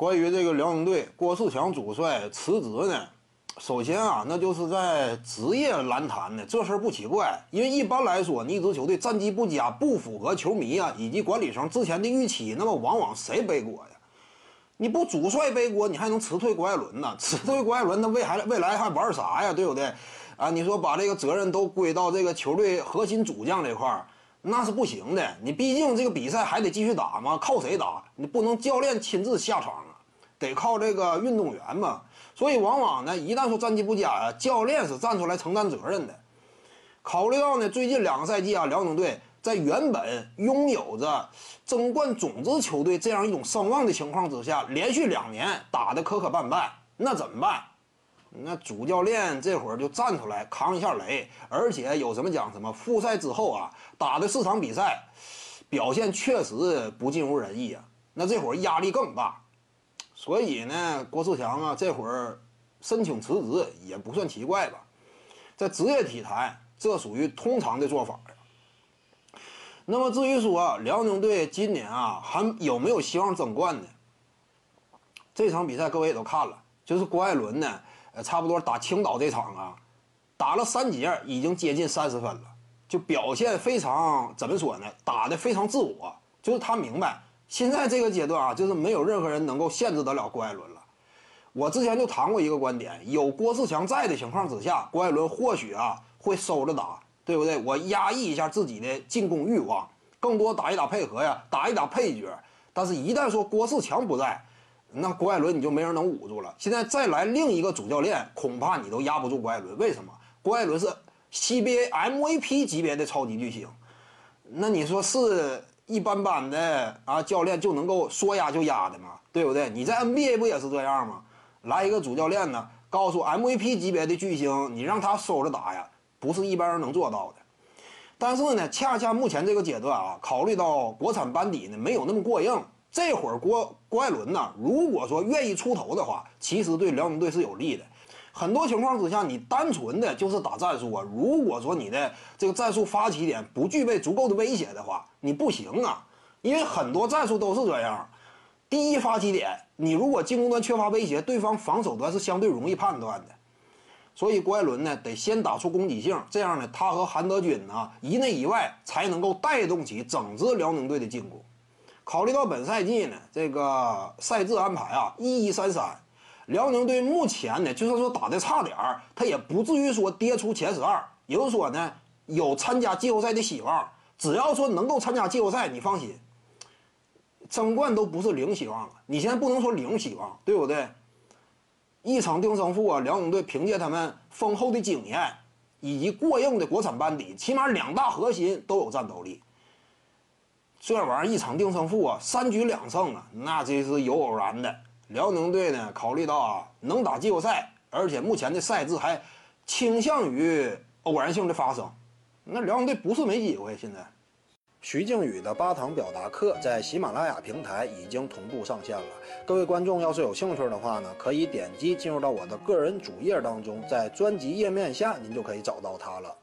关于这个辽宁队郭士强主帅辞职呢，首先啊，那就是在职业篮坛呢，这事儿不奇怪，因为一般来说，你一支球队战绩不佳，不符合球迷啊以及管理层之前的预期，那么往往谁背锅呀？你不主帅背锅，你还能辞退郭艾伦呢？辞退郭艾伦，那未来未来还玩啥呀？对不对？啊，你说把这个责任都归到这个球队核心主将这块儿，那是不行的。你毕竟这个比赛还得继续打嘛，靠谁打？你不能教练亲自下场，得靠这个运动员嘛。所以往往呢，一旦说战绩不佳啊，教练是站出来承担责任的。考虑到呢，最近两个赛季啊，辽宁队在原本拥有着争冠种子球队这样一种声望的情况之下，连续两年打得磕磕绊绊，那怎么办？那主教练这会儿就站出来扛一下雷，而且有什么讲什么。复赛之后啊，打的四场比赛，表现确实不尽如人意啊。那这会儿压力更大，所以呢，郭士强啊，这会儿申请辞职也不算奇怪吧。在职业体坛，这属于通常的做法。那么至于说辽宁队今年啊，还有没有希望争冠呢？这场比赛各位也都看了，就是郭艾伦呢。呃，差不多打青岛这场啊，打了三节，已经接近三十分了，就表现非常怎么说呢？打的非常自我，就是他明白现在这个阶段啊，就是没有任何人能够限制得了郭艾伦了。我之前就谈过一个观点，有郭士强在的情况之下，郭艾伦或许啊会收着打，对不对？我压抑一下自己的进攻欲望，更多打一打配合呀，打一打配角。但是，一旦说郭士强不在，那郭艾伦你就没人能捂住了。现在再来另一个主教练，恐怕你都压不住郭艾伦。为什么？郭艾伦是 CBA MVP 级别的超级巨星，那你说是一般般的啊教练就能够说压就压的嘛？对不对？你在 NBA 不也是这样吗？来一个主教练呢，告诉 MVP 级别的巨星，你让他收着打呀，不是一般人能做到的。但是呢，恰恰目前这个阶段啊，考虑到国产班底呢没有那么过硬。这会儿郭郭艾伦呢，如果说愿意出头的话，其实对辽宁队是有利的。很多情况之下，你单纯的就是打战术啊。如果说你的这个战术发起点不具备足够的威胁的话，你不行啊。因为很多战术都是这样，第一发起点，你如果进攻端缺乏威胁，对方防守端是相对容易判断的。所以郭艾伦呢，得先打出攻击性，这样呢，他和韩德君呢，一内一外才能够带动起整支辽宁队的进攻。考虑到本赛季呢，这个赛制安排啊，一一三三，辽宁队目前呢，就算说打的差点儿，他也不至于说跌出前十二，也就是说呢，有参加季后赛的希望。只要说能够参加季后赛，你放心，争冠都不是零希望了。你现在不能说零希望，对不对？一场定胜负啊，辽宁队凭借他们丰厚的经验以及过硬的国产班底，起码两大核心都有战斗力。这玩意儿一场定胜负啊，三局两胜啊，那这是有偶然的。辽宁队呢，考虑到啊能打季后赛，而且目前的赛制还倾向于偶然性的发生，那辽宁队不是没机会。现在，徐静宇的八堂表达课在喜马拉雅平台已经同步上线了。各位观众要是有兴趣的话呢，可以点击进入到我的个人主页当中，在专辑页面下您就可以找到它了。